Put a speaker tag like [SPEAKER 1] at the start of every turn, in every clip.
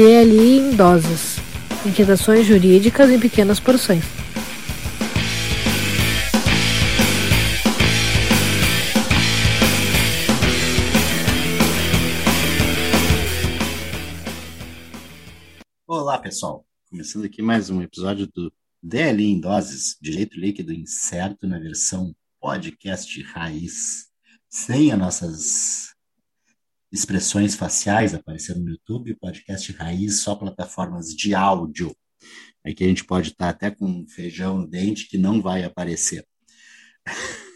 [SPEAKER 1] DLI em doses. Inquietações jurídicas em pequenas porções.
[SPEAKER 2] Olá, pessoal. Começando aqui mais um episódio do DLI em doses, direito líquido incerto na versão podcast raiz, sem as nossas expressões faciais aparecendo no YouTube, podcast raiz, só plataformas de áudio. Aqui a gente pode estar até com feijão no dente que não vai aparecer.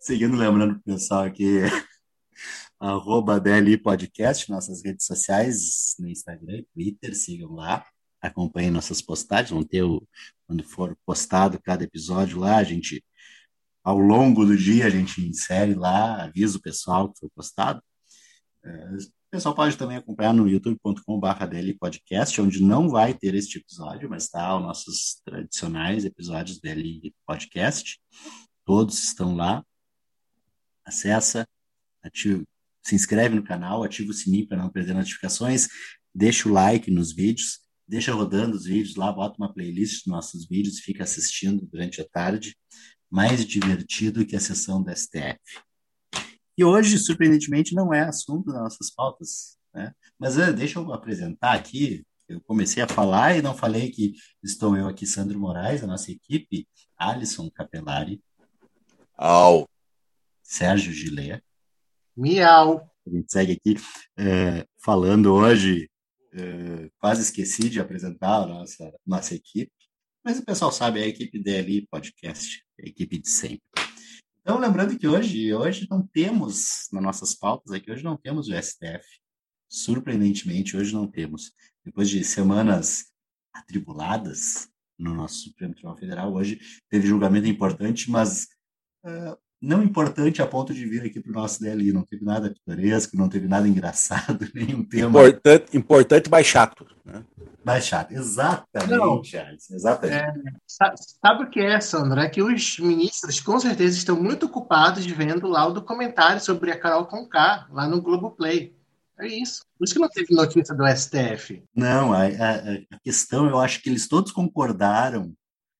[SPEAKER 2] Seguindo, lembrando o pessoal aqui, arroba DLI Podcast, nossas redes sociais, no Instagram Twitter, sigam lá, acompanhem nossas postagens, vão ter o, quando for postado cada episódio lá, a gente, ao longo do dia, a gente insere lá, avisa o pessoal que foi postado, o pessoal pode também acompanhar no youtube.com.br podcast, onde não vai ter este episódio, mas está os nossos tradicionais episódios dele podcast. Todos estão lá. Acessa, ativa, se inscreve no canal, ativa o sininho para não perder notificações, deixa o like nos vídeos, deixa rodando os vídeos lá, bota uma playlist dos nossos vídeos fica assistindo durante a tarde. Mais divertido que a sessão da STF. E hoje, surpreendentemente, não é assunto das nossas pautas. Né? Mas uh, deixa eu apresentar aqui. Eu comecei a falar e não falei que estou eu aqui, Sandro Moraes, a nossa equipe, Alisson Capelari.
[SPEAKER 3] Au.
[SPEAKER 2] Sérgio Gilé.
[SPEAKER 4] Miau.
[SPEAKER 2] A gente segue aqui é, falando hoje, é, quase esqueci de apresentar a nossa, nossa equipe, mas o pessoal sabe, é a equipe DLI Podcast, a equipe de sempre. Então, lembrando que hoje, hoje não temos, nas nossas pautas aqui, hoje não temos o STF. Surpreendentemente, hoje não temos. Depois de semanas atribuladas no nosso Supremo Tribunal Federal, hoje teve julgamento importante, mas uh, não importante a ponto de vir aqui para o nosso DLI. Não teve nada pitoresco, não teve nada engraçado, nenhum tema.
[SPEAKER 3] Importante, importante mas chato. Né?
[SPEAKER 2] Mais chato, exatamente, Charles, exatamente. É,
[SPEAKER 4] sabe o que é, Sandra? É que os ministros, com certeza, estão muito ocupados vendo lá o documentário sobre a Carol Conká, lá no Globoplay. É isso. Por isso que não teve notícia do STF.
[SPEAKER 2] Não, a, a, a questão, eu acho que eles todos concordaram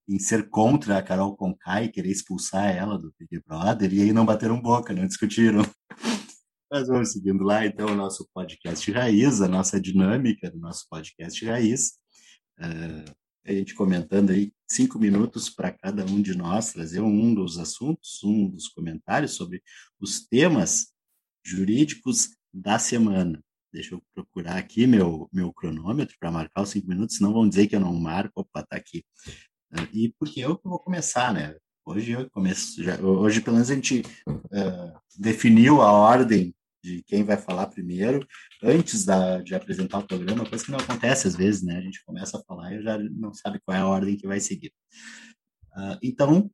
[SPEAKER 2] em ser contra a Carol Conká e querer expulsar ela do Big Brother, e aí não bateram boca, não discutiram. Mas vamos seguindo lá, então, o nosso podcast Raiz, a nossa dinâmica do nosso podcast Raiz. Uh, a gente comentando aí cinco minutos para cada um de nós trazer um dos assuntos, um dos comentários sobre os temas jurídicos da semana. Deixa eu procurar aqui meu, meu cronômetro para marcar os cinco minutos, senão vão dizer que eu não marco. Opa, tá aqui. E porque eu que vou começar, né? Hoje eu começo, já, hoje pelo menos a gente uh, definiu a ordem de quem vai falar primeiro, antes da, de apresentar o programa, coisa que não acontece às vezes, né? A gente começa a falar e já não sabe qual é a ordem que vai seguir. Uh, então,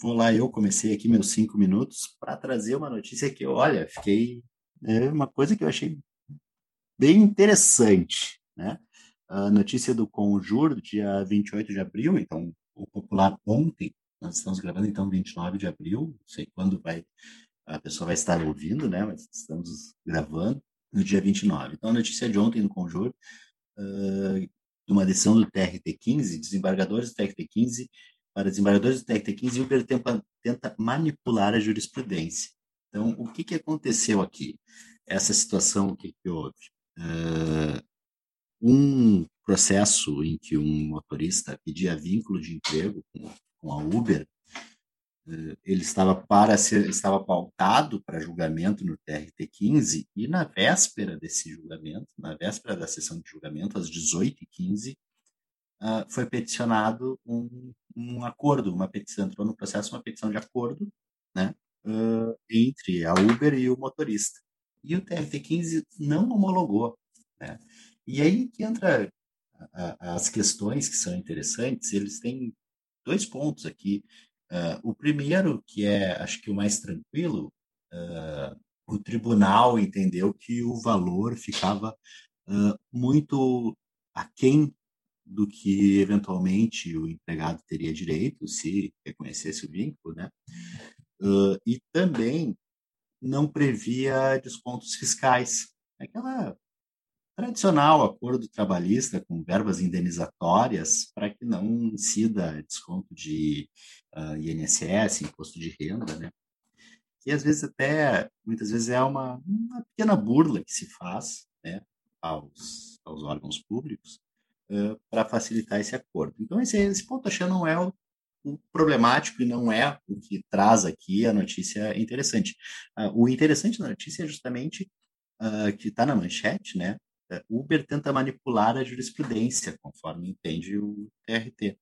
[SPEAKER 2] vou lá, eu comecei aqui meus cinco minutos para trazer uma notícia que, olha, fiquei. É uma coisa que eu achei bem interessante, né? A notícia do Conjur, dia 28 de abril, então, o popular ontem, nós estamos gravando, então, 29 de abril, não sei quando vai, a pessoa vai estar ouvindo, né, mas estamos gravando no dia 29. Então, a notícia de ontem no Conjur, uh, de uma decisão do TRT-15, desembargadores do TRT-15, para desembargadores do TRT-15, Uber tenta, tenta manipular a jurisprudência. Então, o que, que aconteceu aqui? Essa situação, o que, que houve? Uh, um processo em que um motorista pedia vínculo de emprego com, a Uber, eh, ele estava para ser, estava pautado para julgamento no TRT 15 e na véspera desse julgamento, na véspera da sessão de julgamento, às 18h15, uh, foi peticionado um, um acordo, uma petição, entrou no processo uma petição de acordo, né, uh, entre a Uber e o motorista. E o TRT 15 não homologou, né? E aí que entra as questões que são interessantes, eles têm dois pontos aqui. Uh, o primeiro, que é, acho que o mais tranquilo, uh, o tribunal entendeu que o valor ficava uh, muito aquém do que eventualmente o empregado teria direito se reconhecesse o vínculo, né? e também não previa descontos fiscais. Aquela tradicional acordo trabalhista com verbas indenizatórias para que não incida desconto de uh, INSS, imposto de renda, né? Que às vezes até, muitas vezes é uma, uma pequena burla que se faz, né, aos, aos órgãos públicos uh, para facilitar esse acordo. Então esse, esse ponto achei não é o, o, problemático e não é o que traz aqui a notícia interessante. Uh, o interessante da notícia é justamente que está na manchete, né? É, Uber tenta manipular a jurisprudência, conforme entende o TRT.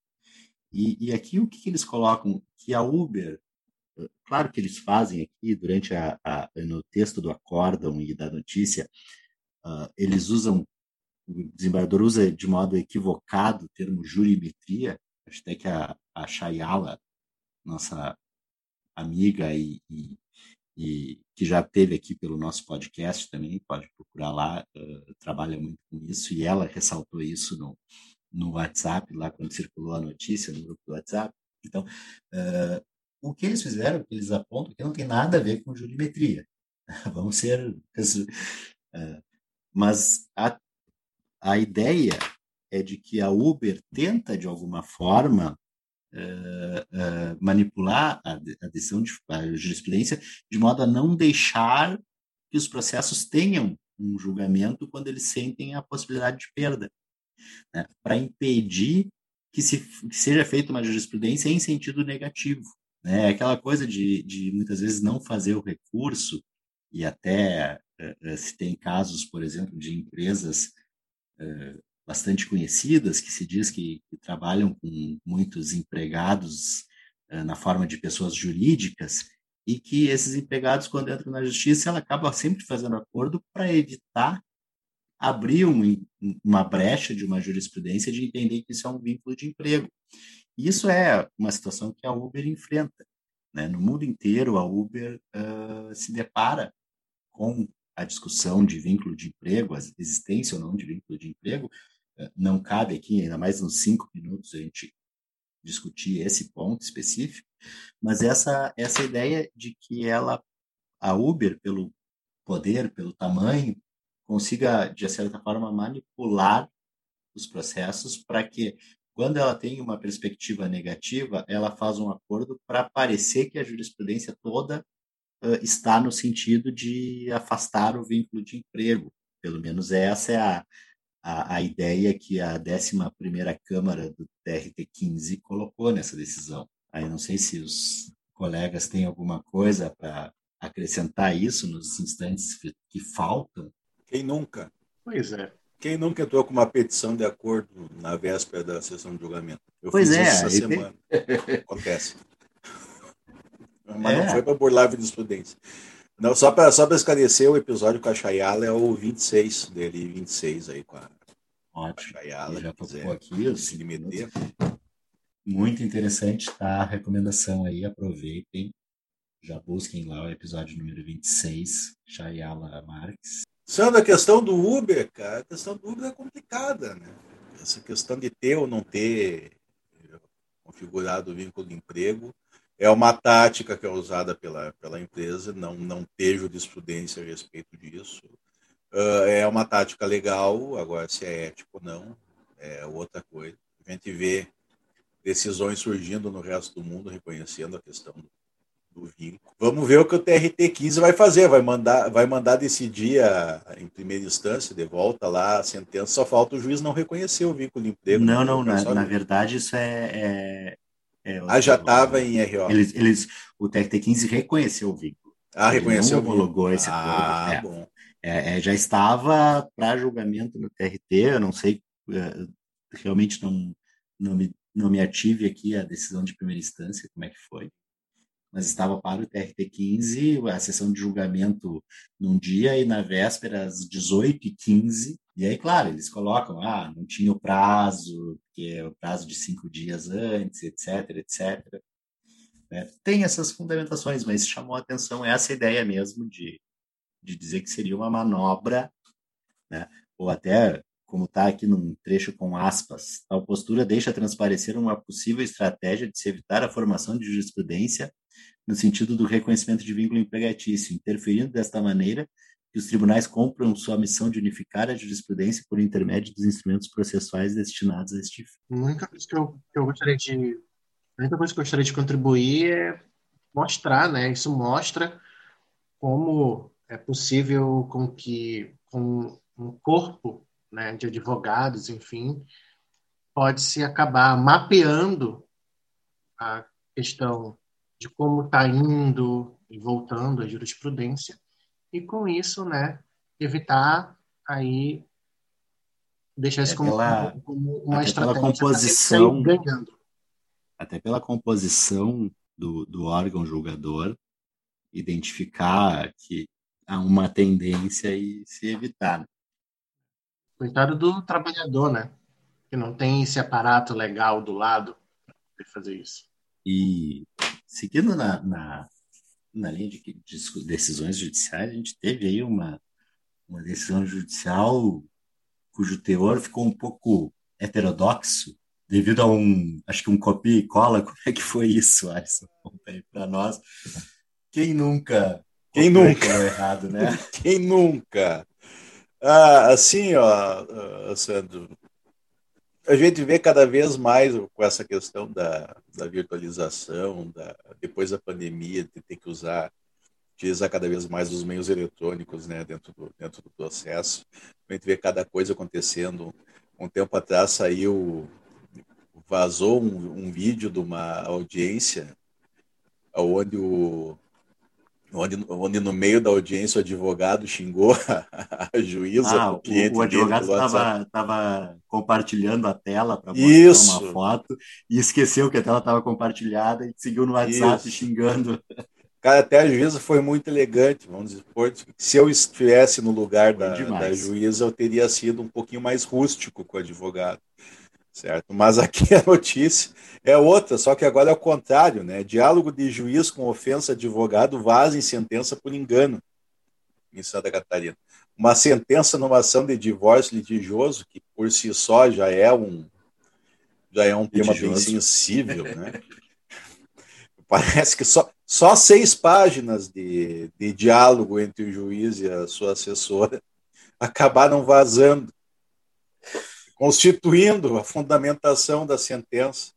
[SPEAKER 2] E, e aqui o que, que, eles colocam? Que a Uber, eh, claro que eles fazem aqui, durante a, a no texto do acórdão e da notícia, uh, eles usam, o desembargador usa de modo equivocado o termo jurimetria, acho até que a, a Shayala, nossa amiga e, e e que já teve aqui pelo nosso podcast também, pode procurar lá, uh, trabalha muito com isso, e ela ressaltou isso no, no WhatsApp, lá quando circulou a notícia no grupo do WhatsApp. Então, uh, o que eles fizeram, o que eles apontam, que não tem nada a ver com jurimetria. Vamos ser. Uh, mas a, a ideia é de que a Uber tenta, de alguma forma, uh, uh, manipular a, a decisão de a jurisprudência de modo a não deixar que os processos tenham um julgamento quando eles sentem a possibilidade de perda, né? para impedir que, se, que seja feita uma jurisprudência em sentido negativo. Né? Aquela coisa de, de muitas vezes não fazer o recurso, e até uh, se tem casos, por exemplo, de empresas bastante conhecidas, que se diz que, que trabalham com muitos empregados uh, na forma de pessoas jurídicas, e que esses empregados, quando entram na justiça, ela acaba sempre fazendo acordo para evitar abrir um, uma brecha de uma jurisprudência de entender que isso é um vínculo de emprego. E isso é uma situação que a Uber enfrenta. Né? No mundo inteiro, a Uber uh, se depara com a discussão de vínculo de emprego, a existência ou não de vínculo de emprego, não cabe aqui, ainda mais nos cinco minutos, a gente discutir esse ponto específico, mas essa, essa ideia de que ela, a Uber, pelo poder, pelo tamanho, consiga, de certa forma, manipular os processos para que, quando ela tem uma perspectiva negativa, ela faz um acordo para parecer que a jurisprudência toda uh, está no sentido de afastar o vínculo de emprego. Pelo menos essa é a, a, a ideia que a 11 Câmara do TRT-15 colocou nessa decisão. Aí não sei se os colegas têm alguma coisa para acrescentar isso nos instantes que faltam.
[SPEAKER 3] Quem nunca?
[SPEAKER 4] Pois é.
[SPEAKER 3] Quem nunca entrou com uma petição de acordo na véspera da sessão de julgamento?
[SPEAKER 2] Eu pois fiz
[SPEAKER 3] é,
[SPEAKER 2] isso
[SPEAKER 3] essa semana. Tem... Acontece. Mas é. não foi para burlar a jurisprudência. Não, só para só esclarecer, o episódio com a Chayala é o 26 dele, 26 aí com a,
[SPEAKER 2] Ótimo.
[SPEAKER 3] A Chayala.
[SPEAKER 2] Já tocou aqui, os se meter. Muito interessante, tá? A recomendação aí, aproveitem. Já busquem lá o episódio número 26, Chayala Marques.
[SPEAKER 3] Sendo a questão do Uber, cara, a questão do Uber é complicada, né? Essa questão de ter ou não ter configurado o vínculo de emprego é uma tática que é usada pela, pela empresa, não, não ter jurisprudência a respeito disso. Uh, é uma tática legal, agora se é ético ou não, é outra coisa. A gente vê decisões surgindo no resto do mundo reconhecendo a questão do, do vínculo. Vamos ver o que o TRT-15 vai fazer, vai mandar, vai mandar decidir a, em primeira instância, de volta lá a sentença, só falta o juiz não reconhecer o vínculo de emprego.
[SPEAKER 2] Não, não, na, na verdade isso é, é é,
[SPEAKER 3] ah, já estava em RO.
[SPEAKER 2] Eles, eles, o TRT15 reconheceu o vínculo.
[SPEAKER 3] Ah, reconheceu.
[SPEAKER 2] Ele homologou esse
[SPEAKER 3] ah, acordo. É. bom.
[SPEAKER 2] É, é, já estava para julgamento no TRT, eu não sei, é, realmente não, não, me, não me ative aqui a decisão de primeira instância, como é que foi, mas estava para o TRT15, a sessão de julgamento num dia e na véspera às 18h15, e aí, claro, eles colocam, ah, não tinha o prazo, que é o prazo de cinco dias antes, etc, etc. É, tem essas fundamentações, mas chamou a atenção essa ideia mesmo de, de dizer que seria uma manobra, né? ou até, como está aqui num trecho com aspas, tal postura deixa transparecer uma possível estratégia de se evitar a formação de jurisprudência no sentido do reconhecimento de vínculo empregatício, interferindo desta maneira que os tribunais compram sua missão de unificar a jurisprudência por intermédio dos instrumentos processuais destinados a este fim.
[SPEAKER 4] A única coisa que eu, que eu gostaria de a única coisa que eu gostaria de contribuir é mostrar, né? Isso mostra como é possível com que com um corpo né, de advogados, enfim, pode-se acabar mapeando a questão de como está indo e voltando a jurisprudência e com isso, né, evitar aí deixar isso como,
[SPEAKER 2] pela-
[SPEAKER 4] como uma
[SPEAKER 2] até pela
[SPEAKER 4] estratégia
[SPEAKER 2] composição.
[SPEAKER 4] ganhando.
[SPEAKER 2] até pela composição do, do órgão julgador, identificar que há uma tendência e se evitar. né?
[SPEAKER 4] Coitado do trabalhador, né? Que não tem esse aparato legal do lado para fazer isso.
[SPEAKER 2] E seguindo na, na, na linha de, decisões judiciais, a gente teve aí uma, uma decisão judicial cujo teor ficou um pouco heterodoxo devido a um, acho que um copia e cola. Como é que foi isso, Alisson? Conta aí para nós. Quem nunca
[SPEAKER 3] Quem nunca?
[SPEAKER 2] errado, né?
[SPEAKER 3] Quem nunca? Ah, assim, ó, ah, Sandro, a gente vê cada vez mais com essa questão da, da virtualização, da, depois da pandemia, de ter que usar, utilizar cada vez mais os meios eletrônicos né, dentro, do, dentro do processo. A gente vê cada coisa acontecendo. Um tempo atrás saiu, vazou um, um vídeo de uma audiência onde o onde, onde no meio da audiência o advogado xingou a, a juíza,
[SPEAKER 2] Ah,
[SPEAKER 3] o
[SPEAKER 2] o, advogado estava compartilhando a tela para mostrar uma foto e esqueceu que a tela estava compartilhada e seguiu no WhatsApp
[SPEAKER 3] Isso.
[SPEAKER 2] xingando.
[SPEAKER 3] Cara, até a juíza foi muito elegante, vamos dizer. Se eu estivesse no lugar da, da juíza, eu teria sido um pouquinho mais rústico com o advogado, certo? Mas aqui a notícia é outra, só que agora é o contrário, né? Diálogo de juiz com ofensa advogado vaza em sentença por engano em Santa Catarina. Uma sentença numa ação de divórcio litigioso, que por si só já é um já é um tema bem sensível, né? Parece que só, só seis páginas de, de diálogo entre o juiz e a sua assessora acabaram vazando, constituindo a fundamentação da sentença,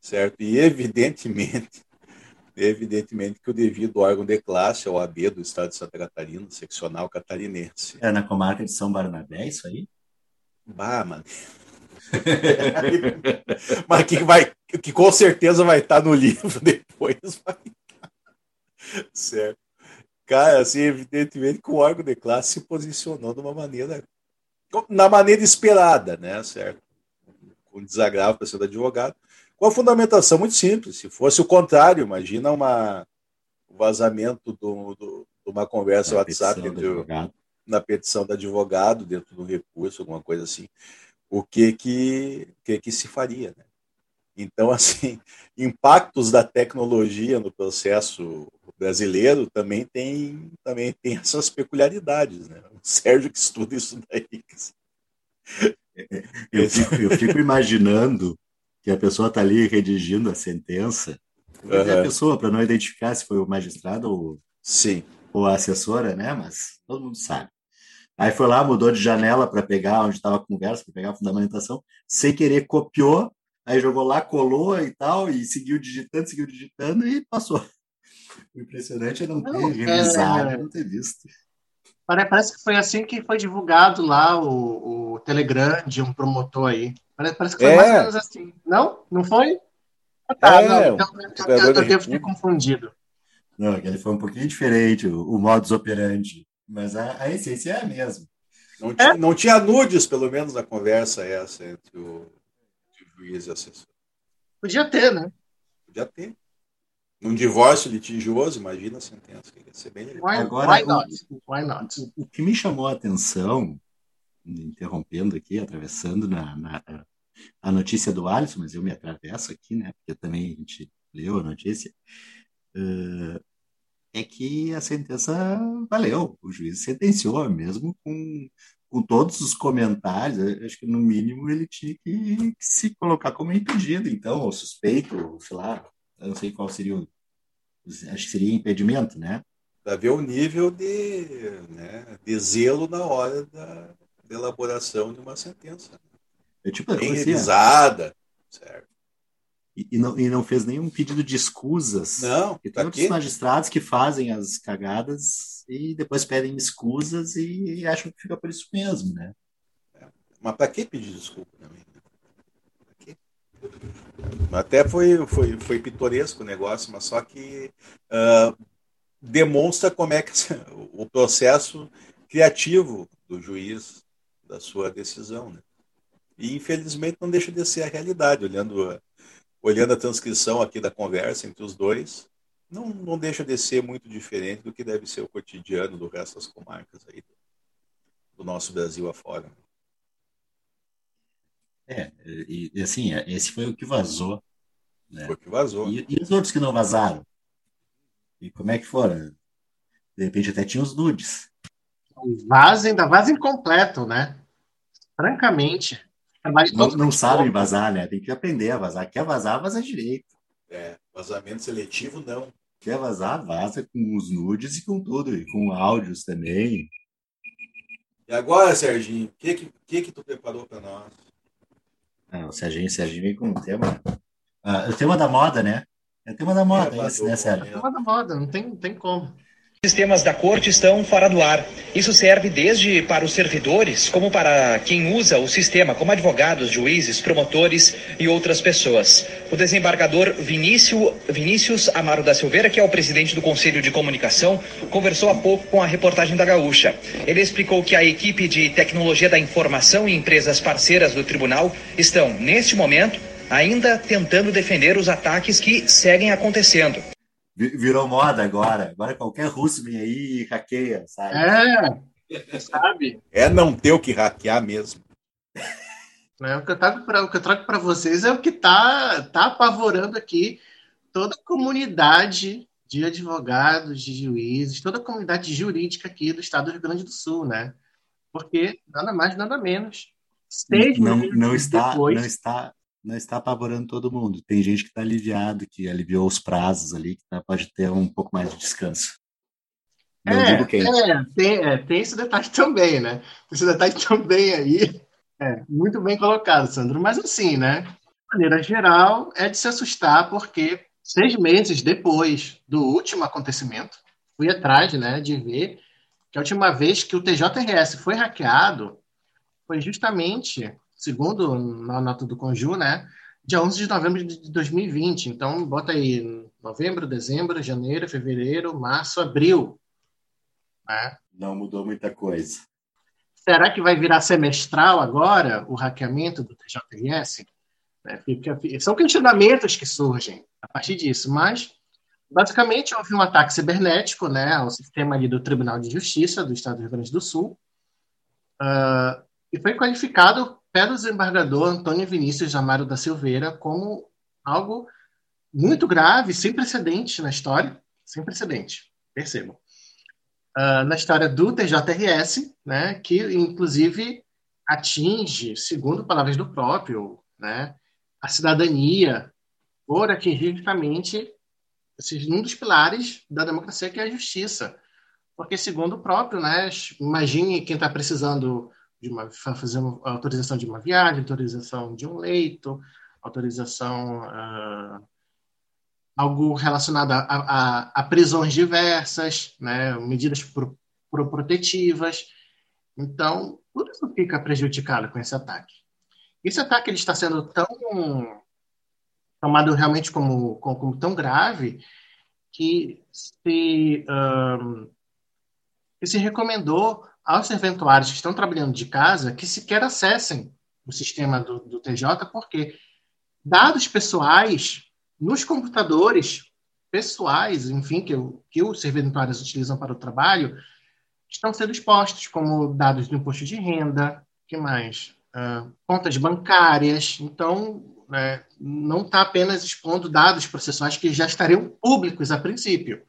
[SPEAKER 3] certo? E evidentemente, evidentemente que o devido órgão de classe é o AB do Estado de Santa Catarina, seccional catarinense.
[SPEAKER 2] É na comarca de São Barnabé, isso aí?
[SPEAKER 3] Bah, mano. Mas que vai, que com certeza vai estar no livro depois. Vai estar. Certo. Cara, assim, evidentemente que o órgão de classe se posicionou de uma maneira, na maneira esperada, né, certo? Com desagravo para ser do advogado, com a fundamentação muito simples. Se fosse o contrário, imagina uma, o vazamento do, do, de uma conversa
[SPEAKER 2] A
[SPEAKER 3] WhatsApp entre o, na petição do advogado, dentro do recurso, alguma coisa assim, o que que, que, que se faria. Né? Então, assim, impactos da tecnologia no processo brasileiro também tem, também tem essas peculiaridades. Né? O Sérgio que estuda isso daí.
[SPEAKER 2] Eu fico, eu fico imaginando que a pessoa está ali redigindo a sentença. Dizer a pessoa para não identificar se foi o magistrado ou,
[SPEAKER 3] Sim,
[SPEAKER 2] ou a assessora, né? Mas todo mundo sabe. Aí foi lá, mudou de janela para pegar onde estava a conversa, para pegar a fundamentação, sem querer copiou, aí jogou lá, colou e tal, e seguiu digitando, seguiu digitando e passou. O impressionante é não ter
[SPEAKER 4] Não,
[SPEAKER 2] revisado,
[SPEAKER 4] é-
[SPEAKER 2] não ter visto.
[SPEAKER 4] Pare- Parece que foi assim que foi divulgado lá o, o Telegram de um promotor aí. Parece, parece que foi
[SPEAKER 3] É.
[SPEAKER 4] mais ou menos assim. Não? Não foi? Ah, tá,
[SPEAKER 3] É,
[SPEAKER 4] não, então,
[SPEAKER 3] o
[SPEAKER 4] eu, eu
[SPEAKER 3] da
[SPEAKER 4] devo ter confundido.
[SPEAKER 2] Não, aquele foi um pouquinho diferente, o, o modus operandi, mas a, a essência é a mesma.
[SPEAKER 3] não, tinha, não tinha nudes, pelo menos, na conversa essa entre o juiz e assessor.
[SPEAKER 4] Podia ter, né?
[SPEAKER 3] Podia ter. Num divórcio litigioso, imagina a sentença, que ia ser bem legal.
[SPEAKER 4] Why,
[SPEAKER 2] Agora,
[SPEAKER 4] why
[SPEAKER 2] o-
[SPEAKER 4] not? Why not?
[SPEAKER 2] O, o que me chamou a atenção, interrompendo aqui, atravessando na, na- a notícia do Alisson, mas eu me atravesso aqui, né? Porque também a gente leu a notícia, eh, é que a sentença valeu. O juiz sentenciou, mesmo com, com todos os comentários. eu Acho que, no mínimo, ele tinha que, que se colocar como impedido, então, ou suspeito, ou sei lá, eu não sei qual seria o. Acho que seria impedimento, né?
[SPEAKER 3] para ver o nível de, né, de zelo na hora da, da elaboração de uma sentença.
[SPEAKER 2] É tipo,
[SPEAKER 3] Bem
[SPEAKER 2] assim,
[SPEAKER 3] revisada, certo?
[SPEAKER 2] e, e não, e não fez nenhum pedido de escusas.
[SPEAKER 3] Não, pra
[SPEAKER 2] tem outros
[SPEAKER 3] quê?
[SPEAKER 2] magistrados que fazem as cagadas e depois pedem escusas e acham que fica por isso mesmo, né?
[SPEAKER 3] Mas para que pedir desculpa também? né? Até foi, foi, foi pitoresco o negócio, mas só que ah, demonstra como é que o processo criativo do juiz da sua decisão, né? E infelizmente não deixa de ser a realidade, olhando olhando a transcrição aqui da conversa entre os dois, não, não deixa de ser muito diferente do que deve ser o cotidiano do resto das comarcas aí do, do nosso Brasil afora.
[SPEAKER 2] É, e, e assim, é, esse foi o que vazou. né?
[SPEAKER 3] Foi o que vazou.
[SPEAKER 2] E, e os outros que não vazaram? E como é que foram? De repente até tinha os nudes.
[SPEAKER 4] Vaza ainda vaza incompleto, né? Francamente. trabalho
[SPEAKER 2] Não, não sabem vazar, né? Tem que aprender a vazar. Quer vazar, vaza direito.
[SPEAKER 3] É, vazamento seletivo, não.
[SPEAKER 2] Quer vazar, vaza com os nudes e com tudo. E com áudios também.
[SPEAKER 3] E agora, Serginho, o que, que, que que tu preparou para nós?
[SPEAKER 2] Ah, o Serginho, o Serginho vem com um tema. Ah, o tema da moda, né? É o tema da moda,
[SPEAKER 3] É,
[SPEAKER 2] esse, né, Sérgio?
[SPEAKER 4] É moda, moda, não tem, não tem como.
[SPEAKER 5] Sistemas da corte estão fora do ar. Isso serve desde para os servidores, como para quem usa o sistema, como advogados, juízes, promotores e outras pessoas. O desembargador Vinícius, Vinícius Amaro da Silveira, que é o presidente do Conselho de Comunicação, conversou há pouco com a reportagem da Gaúcha. Ele explicou que a equipe de tecnologia da informação e empresas parceiras do tribunal estão, neste momento, ainda tentando defender os ataques que seguem acontecendo.
[SPEAKER 2] Vi- Virou moda agora. Agora qualquer russo vem aí e hackeia, sabe?
[SPEAKER 4] É, sabe?
[SPEAKER 3] É não ter o que hackear mesmo.
[SPEAKER 4] Né? O que eu trago para o que eu trago para vocês é o que tá tá apavorando aqui toda a comunidade de advogados, de juízes, toda a comunidade jurídica aqui do estado do Rio Grande do Sul, né? Porque nada mais, nada menos. Seis
[SPEAKER 2] não, não está,
[SPEAKER 4] depois,
[SPEAKER 2] não está, não está apavorando todo mundo. Tem gente que está aliviado, que aliviou os prazos ali, que tá- pode ter um pouco mais de descanso. Não
[SPEAKER 4] É,
[SPEAKER 2] digo quem.
[SPEAKER 4] é, tem, é, tem esse detalhe também, né? Tem esse detalhe também aí. É, muito bem colocado, Sandro. Mas assim, né? De maneira geral, é de se assustar, porque seis meses depois do último acontecimento, fui atrás, né, de ver que a última vez que o TJRS foi hackeado foi justamente, segundo a nota do Conju, né, dia 11 de novembro de 2020. Então, bota aí novembro, dezembro, janeiro, fevereiro, março, abril. Né?
[SPEAKER 2] Não mudou muita coisa.
[SPEAKER 4] Será que vai virar semestral agora o hackeamento do TJRS? É, são questionamentos que surgem a partir disso, mas basicamente houve um ataque cibernético né, ao sistema ali do Tribunal de Justiça do Estado do Rio Grande do Sul ah, e foi qualificado pelo desembargador Antônio Vinícius Amaro da Silveira como algo muito grave, sem precedente na história, sem precedente, percebam ah, na história do TJRS, né, que inclusive atinge, segundo palavras do próprio, né, a cidadania por atingir justamente um dos pilares da democracia, que é a justiça. Porque, segundo o próprio, né, imagine quem está precisando de uma, fazer uma autorização de uma viagem, autorização de um leito, autorização. ah, algo relacionado a, a, a prisões diversas, né, medidas pro, pro protetivas. Então, tudo isso fica prejudicado com esse ataque. Esse ataque ele está sendo tão tomado realmente como, como, como tão grave que se, um, que se recomendou aos serventuários que estão trabalhando de casa que sequer acessem o sistema do, do TJ, porque dados pessoais nos computadores pessoais, enfim, que, que os serventuários utilizam para o trabalho, estão sendo expostos, como dados do imposto de renda, que mais? Uh, contas bancárias. Então, né, não está apenas expondo dados processuais que já estariam públicos a princípio,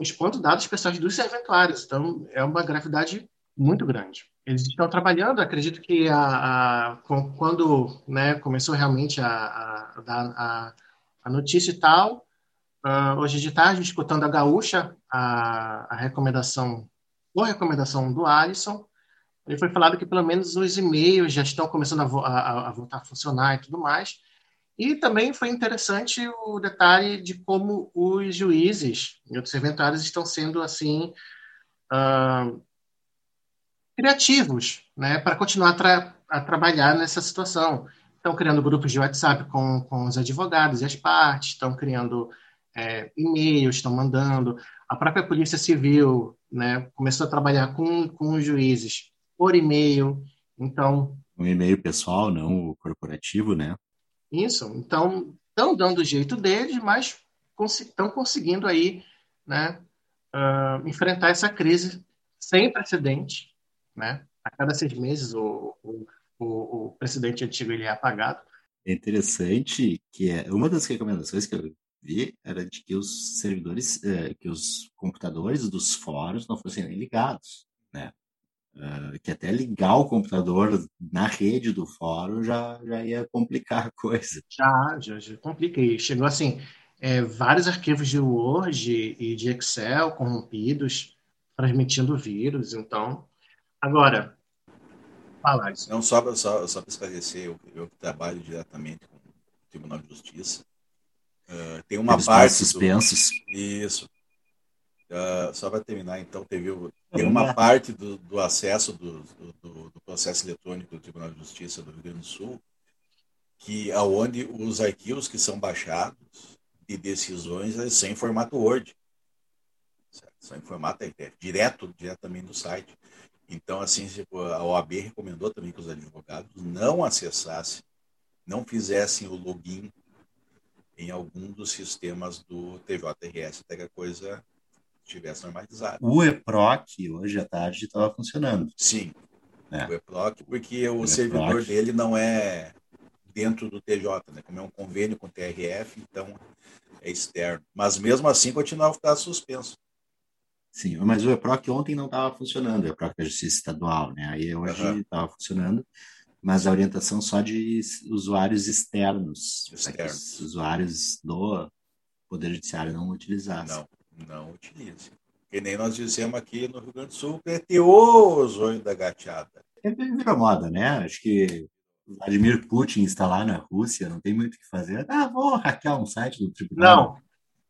[SPEAKER 4] expondo dados pessoais dos serventuários. Então, é uma gravidade muito grande. Eles estão trabalhando, acredito que a, a, quando né, começou realmente a, a, a, notícia e tal, uh, hoje de tarde, escutando a Gaúcha, a, recomendação, a recomendação do Alisson, ele foi falado que pelo menos os e-mails já estão começando a, voltar a funcionar e tudo mais. E também foi interessante o detalhe de como os juízes e outros serventuários estão sendo assim uh, criativos, né, para continuar tra a trabalhar nessa situação. Estão criando grupos de WhatsApp com, com os advogados e as partes, estão criando é, e-mails, estão mandando. A própria Polícia Civil né, começou a trabalhar com, com os juízes por e-mail. Então.
[SPEAKER 2] Um e-mail pessoal, não o corporativo, né?
[SPEAKER 4] Isso. Então, estão dando o jeito deles, mas estão conseguindo aí né, uh, enfrentar essa crise sem precedente. Né? A cada seis meses o, o, o, o presidente antigo ele é apagado.
[SPEAKER 2] É interessante que é uma das recomendações que eu vi era de que os servidores, eh, que os computadores dos fóruns não fossem ligados, né? Uh, que até ligar o computador na rede do fórum já, já ia complicar a coisa.
[SPEAKER 4] Já, já, já compliquei. Chegou assim, é, vários arquivos de Word e de Excel corrompidos, transmitindo vírus. Então, agora, falar isso.
[SPEAKER 3] Não, só, só, só para esclarecer, eu, eu trabalho diretamente com o Tribunal de Justiça. Uh, tem uma Eles parte.
[SPEAKER 2] suspensos.
[SPEAKER 3] Do... Isso. Uh, só para terminar, então, teve tem uma parte do, do acesso do, do, do, processo eletrônico do Tribunal de Justiça do Rio Grande do Sul, que aonde os arquivos que são baixados de decisões são em formato Word, certo? são em formato é, é, direto, diretamente do site. Então, assim, tipo, a OAB recomendou também que os advogados não acessassem, não fizessem o login em algum dos sistemas do TJRS, até que a coisa estivesse normalizado.
[SPEAKER 2] O EPROC, hoje à tarde, estava funcionando.
[SPEAKER 3] Sim, é. o EPROC, porque o, o servidor EPROC. dele não é dentro do TJ, né? como é um convênio com o TRF, então é externo. Mas mesmo assim continuava a ficar suspenso.
[SPEAKER 2] Sim, mas o EPROC ontem não estava funcionando, o EPROC da Justiça Estadual, né? Aí hoje estava uhum. funcionando, mas a orientação só de usuários externos, externos. usuários do Poder Judiciário não utilizassem.
[SPEAKER 3] Não não utilize. Que nem nós dizemos aqui no Rio Grande do Sul, preteoso olho da gateada.
[SPEAKER 2] É, virou moda, né? Acho que Vladimir Putin está lá na Rússia, não tem muito o que fazer. Ah, vou hackear um site do tribunal.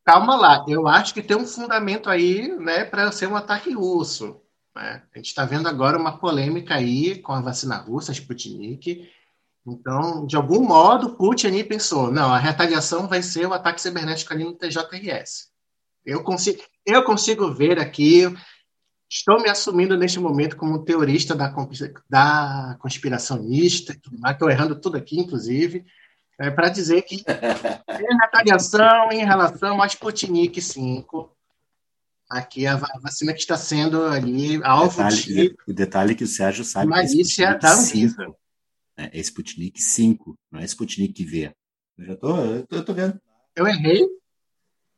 [SPEAKER 4] Calma lá. Eu acho que tem um fundamento aí né, para ser um ataque russo. Né? A gente está vendo agora uma polêmica aí com a vacina russa, a Sputnik. Então, de algum modo, Putin pensou, não, a retaliação vai ser o ataque cibernético ali no TJRS. Eu consigo, eu consigo ver aqui, estou me assumindo neste momento como teorista da, da conspiracionista, estou errando tudo aqui, inclusive, é, para dizer que tem retaliação em relação à Sputnik 5, Aqui a vacina que está sendo ali alvo
[SPEAKER 2] detalhe, de... O detalhe que o Sérgio sabe
[SPEAKER 4] é é da Anvisa.
[SPEAKER 2] É, é Sputnik 5, não é Sputnik V. Eu já tô, eu tô, eu tô vendo.
[SPEAKER 4] Eu errei?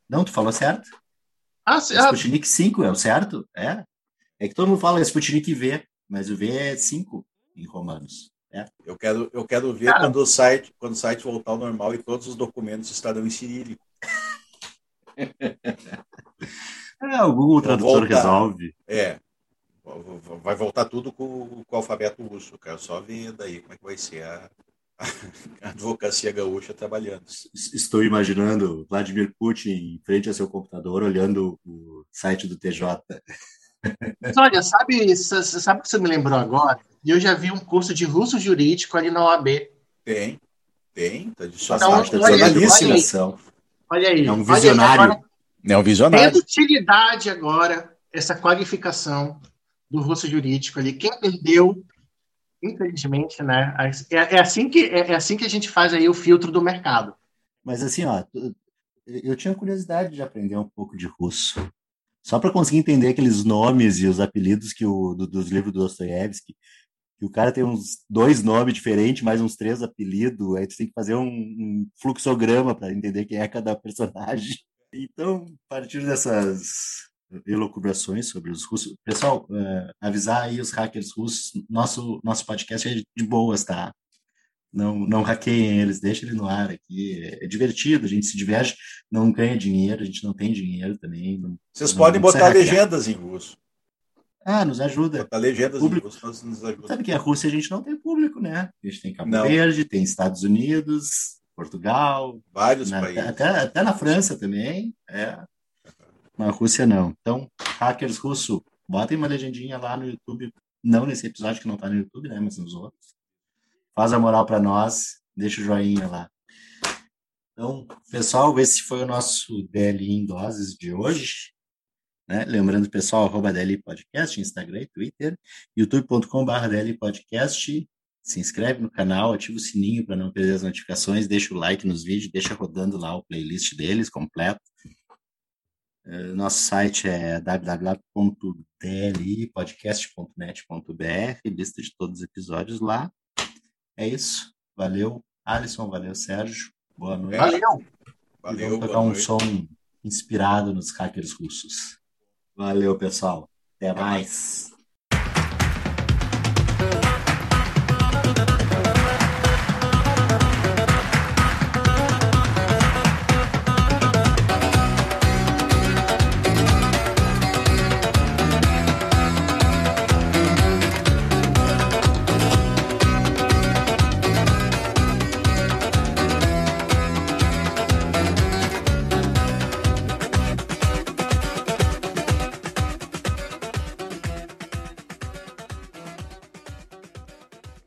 [SPEAKER 2] Não, tu falou certo.
[SPEAKER 4] Ah,
[SPEAKER 2] certo. Sputnik 5 é o certo? É. É que todo mundo fala Sputnik V, mas o V é 5 em romanos. É.
[SPEAKER 3] Eu quero, eu quero ver quando o site, quando o site voltar ao normal e todos os documentos estarão em cirílico.
[SPEAKER 2] é, o Google Tradutor resolve.
[SPEAKER 3] É. Vai voltar tudo com, com o alfabeto russo. Eu quero só ver daí como é que vai ser a, a advocacia gaúcha trabalhando.
[SPEAKER 2] Estou imaginando Vladimir Putin em frente ao seu computador, olhando o site do TJ.
[SPEAKER 4] Olha, sabe, sabe o que você me lembrou agora? Eu já vi um curso de russo jurídico ali na OAB.
[SPEAKER 3] Tem, tem, tá de
[SPEAKER 4] sua então, parte, olha, olha aí.
[SPEAKER 2] É um visionário. Agora,
[SPEAKER 3] é um visionário.
[SPEAKER 4] Tem utilidade agora essa qualificação do russo jurídico ali. Quem perdeu Infelizmente, né? É, é, assim que, é, é, assim que a gente faz aí o filtro do mercado.
[SPEAKER 2] Mas assim, ó, eu tinha curiosidade de aprender um pouco de russo. Só para conseguir entender aqueles nomes e os apelidos que o, do, dos livros do Dostoiévski, que o cara tem uns dois nomes diferentes, mais uns três apelidos, aí tu tem que fazer um, um fluxograma para entender quem é cada personagem. Então, a partir dessas elucubrações sobre os russos. Pessoal, uh, avisar aí os hackers russos, nosso, nosso podcast é de boas, tá? não, não hackeiem eles, deixa ele no ar aqui. É divertido, a gente se diverte, não ganha dinheiro, a gente não tem dinheiro também. Não,
[SPEAKER 3] Vocês
[SPEAKER 2] não,
[SPEAKER 3] podem botar legendas em russo.
[SPEAKER 2] Ah, nos ajuda.
[SPEAKER 3] Botar legendas
[SPEAKER 2] público.
[SPEAKER 3] em russo nos ajuda.
[SPEAKER 2] Sabe que a Rússia a gente não tem público, né? A gente tem Cabo
[SPEAKER 3] Não.
[SPEAKER 2] Verde, tem Estados Unidos, Portugal,
[SPEAKER 3] Vários
[SPEAKER 2] na-
[SPEAKER 3] países.
[SPEAKER 2] até, até na França também. É. Na Rússia não. Então, hackers russo, botem uma legendinha lá no YouTube. Não nesse episódio que não tá no YouTube, né? Mas nos outros. Faz a moral para nós, deixa o joinha lá. Então, pessoal, esse foi o nosso DLI em doses de hoje. Né? Lembrando, pessoal, arroba DLI Podcast, Instagram e Twitter, youtube.com.br DLI Podcast. Se inscreve no canal, ativa o sininho para não perder as notificações, deixa o like nos vídeos, deixa rodando lá o playlist deles completo. Eh, Nosso site é www.dlipodcast.net.br, lista de todos os episódios lá. É isso. Valeu, Alisson, valeu, Sérgio. Boa noite.
[SPEAKER 4] Valeu!
[SPEAKER 3] Valeu,
[SPEAKER 2] vamos tocar um
[SPEAKER 3] noite.
[SPEAKER 2] som inspirado nos hackers russos. Valeu, pessoal. Até mais.